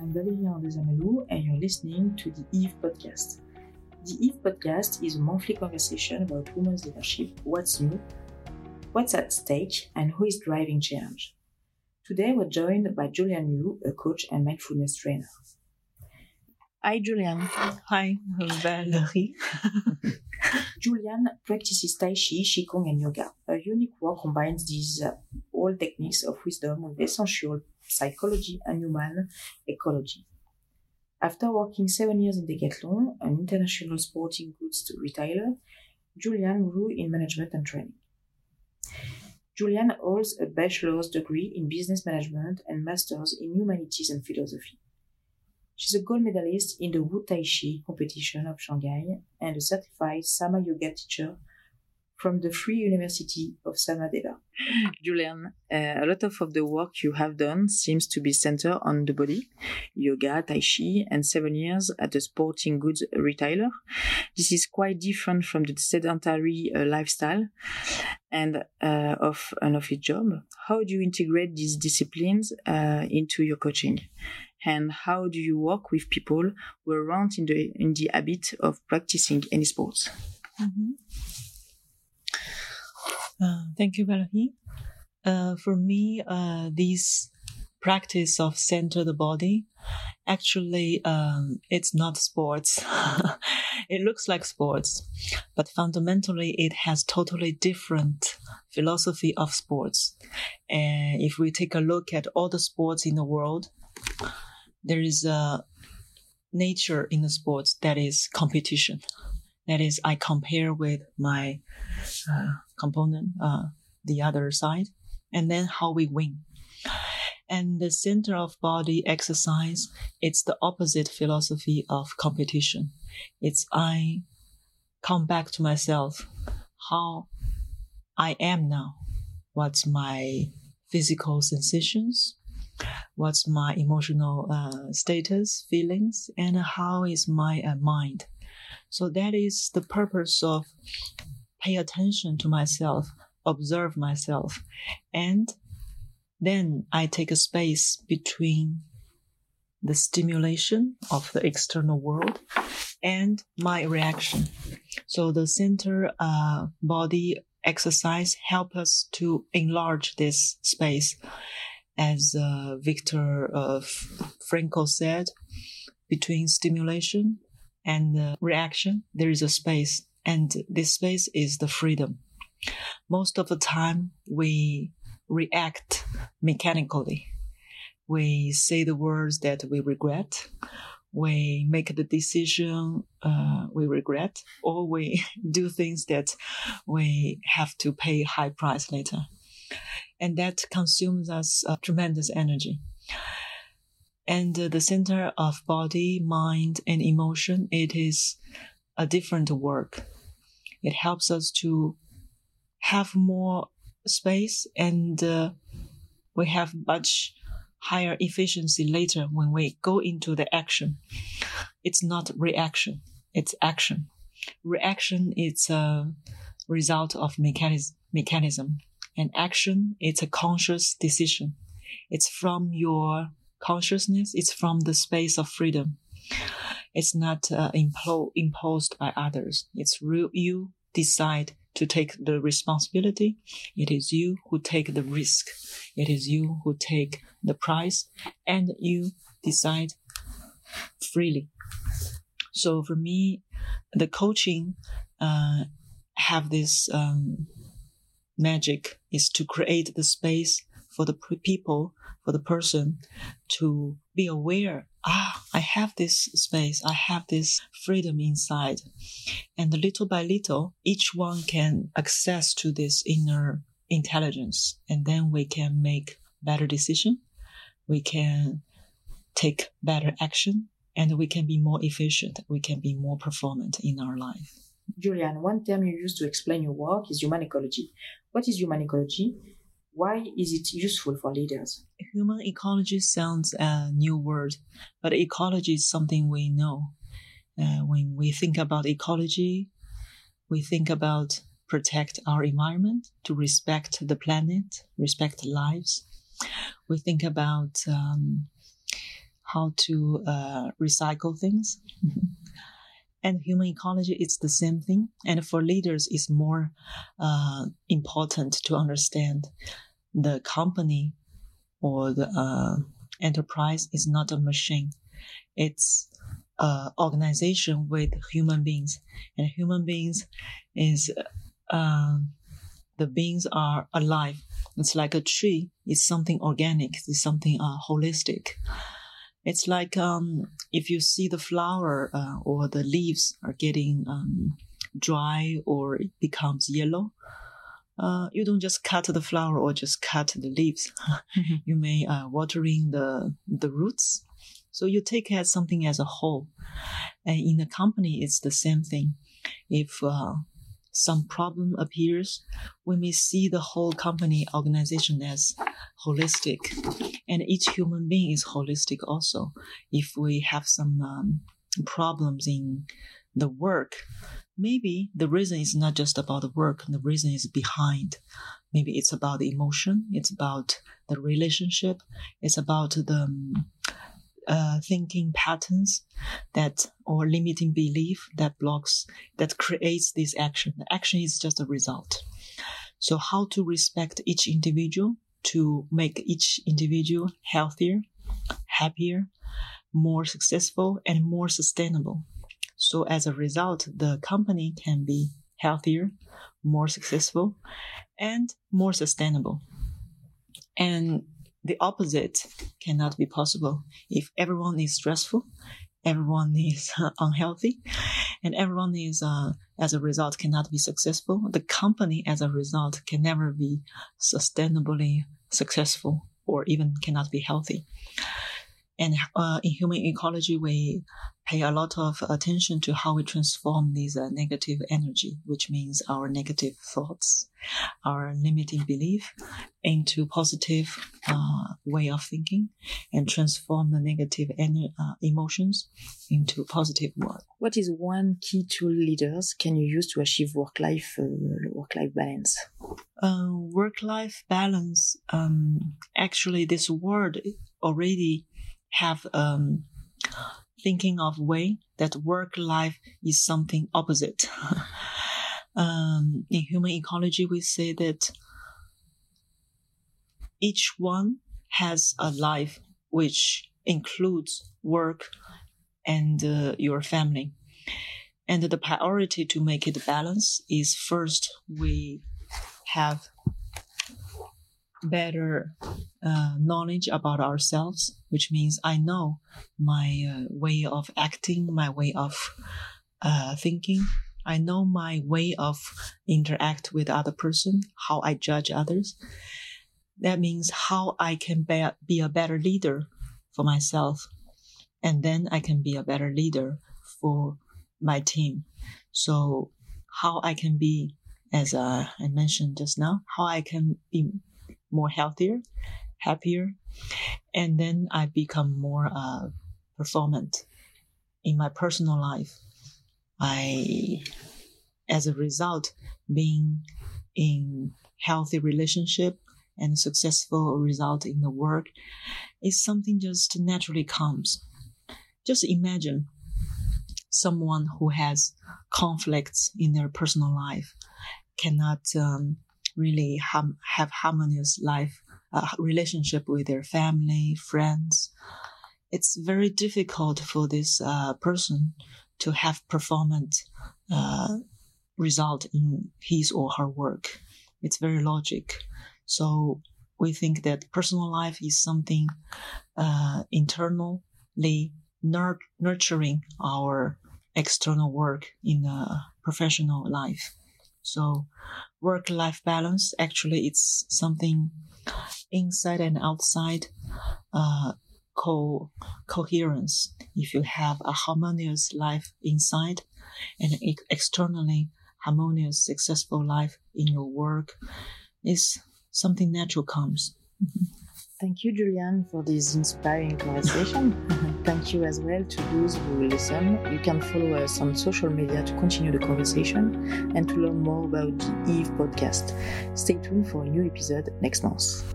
I'm Valérie Andezamelou, and you're listening to the Eve Podcast. The Eve Podcast is a monthly conversation about women's leadership, what's new, what's at stake, and who is driving change. Today, we're joined by Juliann Liu, a coach and mindfulness trainer. Hi, Juliann. Hi, Valérie. Juliann practices Tai Chi, Qigong, and Yoga. Her unique work combines these uh, all techniques of wisdom with essential psychology and human ecology. After working seven years in Decathlon, an international sporting goods retailer, Juliann grew in management and training. Julian holds a bachelor's degree in business management and master's in humanities and philosophy. She's a gold medalist in the Wu Tai Chi competition of Shanghai and a certified Sama Yoga teacher from the Free University of Samadeva. Juliann, uh, a lot of, of the work you have done seems to be centered on the body, yoga, tai chi, and seven years at a sporting goods retailer. This is quite different from the sedentary uh, lifestyle and uh, of an office job. How do you integrate these disciplines uh, into your coaching? And how do you work with people who aren't in the in the habit of practicing any sports? Mm-hmm. Uh, thank you, Valérie. Uh, for me, uh, this practice of center the body, actually, um, it's not sports. it looks like sports, but fundamentally, it has totally different philosophy of sports. And if we take a look at all the sports in the world, there is a nature in the sports that is competition. That is, I compare with my uh, component, uh, the other side, and then how we win. And the center of body exercise, it's the opposite philosophy of competition. It's I come back to myself, how I am now, what's my physical sensations, what's my emotional uh, status, feelings, and how is my uh, mind. So that is the purpose of pay attention to myself, observe myself, and then I take a space between the stimulation of the external world and my reaction. So the center uh, body exercise help us to enlarge this space. As uh, Viktor uh, Frankl said, between stimulation and reaction, there is a space, and this space is the freedom. Most of the time, we react mechanically. We say the words that we regret. We make the decision uh, we regret, or we do things that we have to pay high price later, and that consumes us uh, tremendous energy. And the center of body, mind, and emotion, it is a different work. It helps us to have more space and uh, we have much higher efficiency later when we go into the action. It's not reaction, it's action. Reaction is a result of mechanism, mechanism and action it's a conscious decision. It's from your consciousness. is from the space of freedom. It's not uh, implo- imposed by others. It's real. You decide to take the responsibility. It is you who take the risk. It is you who take the price and you decide freely. So for me, the coaching, uh, have this, um, magic is to create the space for the people, for the person to be aware ah, I have this space, I have this freedom inside. And little by little, each one can access to this inner intelligence. And then we can make better decision. We can take better action and we can be more efficient. We can be more performant in our life. Juliann, one term you use to explain your work is human ecology. What is human ecology? Why is it useful for leaders? Human ecology sounds a new word, but ecology is something we know. Uh, when we think about ecology, we think about protect our environment, to respect the planet, respect lives. We think about um, how to uh, recycle things. and human ecology is the same thing. And for leaders, it's more uh, important to understand the company or the uh, enterprise is not a machine. It's an organization with human beings, and human beings is uh, the beings are alive. It's like a tree. It's something organic. It's something uh, holistic. It's like um, if you see the flower uh, or the leaves are getting um, dry or it becomes yellow. Uh, you don't just cut the flower or just cut the leaves. Mm-hmm. you may uh, watering the the roots. So you take as something as a whole. And in a company, it's the same thing. If uh, some problem appears, we may see the whole company organization as holistic. And each human being is holistic also. If we have some um, problems in the work, maybe the reason is not just about the work, the reason is behind. Maybe it's about the emotion, it's about the relationship, it's about the um, uh, thinking patterns that or limiting belief that blocks that creates this action. The action is just a result. So how to respect each individual to make each individual healthier, happier, more successful, and more sustainable. So as a result, the company can be healthier, more successful, and more sustainable. And the opposite cannot be possible. If everyone is stressful, everyone is unhealthy, and everyone is, uh, as a result, cannot be successful, the company, as a result, can never be sustainably successful or even cannot be healthy. And uh, in human ecology, we pay a lot of attention to how we transform these uh, negative energy, which means our negative thoughts, our limiting belief, into positive uh, way of thinking, and transform the negative en- uh, emotions into positive one. What is one key tool leaders can you use to achieve work-life uh, work-life balance? Uh, work-life balance. Um, actually, this word already have um, thinking of way that work life is something opposite. um, in human ecology, we say that each one has a life which includes work and uh, your family. And the priority to make it balance is first we have better uh, knowledge about ourselves, which means I know my uh, way of acting, my way of uh, thinking. I know my way of interact with other person, how I judge others. That means how I can be, be a better leader for myself. And then I can be a better leader for my team. So how I can be, as uh, I mentioned just now, how I can be more healthier, happier, and then I become more uh, performant in my personal life. I, as a result, being in healthy relationship and successful result in the work is something just naturally comes. Just imagine someone who has conflicts in their personal life cannot um, really ha- have harmonious life uh, relationship with their family, friends. It's very difficult for this uh, person to have performance uh, result in his or her work. It's very logic. So we think that personal life is something uh, internally nur- nurturing our external work in a professional life. So work life balance actually it's something inside and outside uh, co coherence. If you have a harmonious life inside and externally harmonious, successful life in your work, is something natural comes. Thank you, Juliann, for this inspiring conversation. Thank you as well to those who listen. You can follow us on social media to continue the conversation and to learn more about the Eve podcast. Stay tuned for a new episode next month.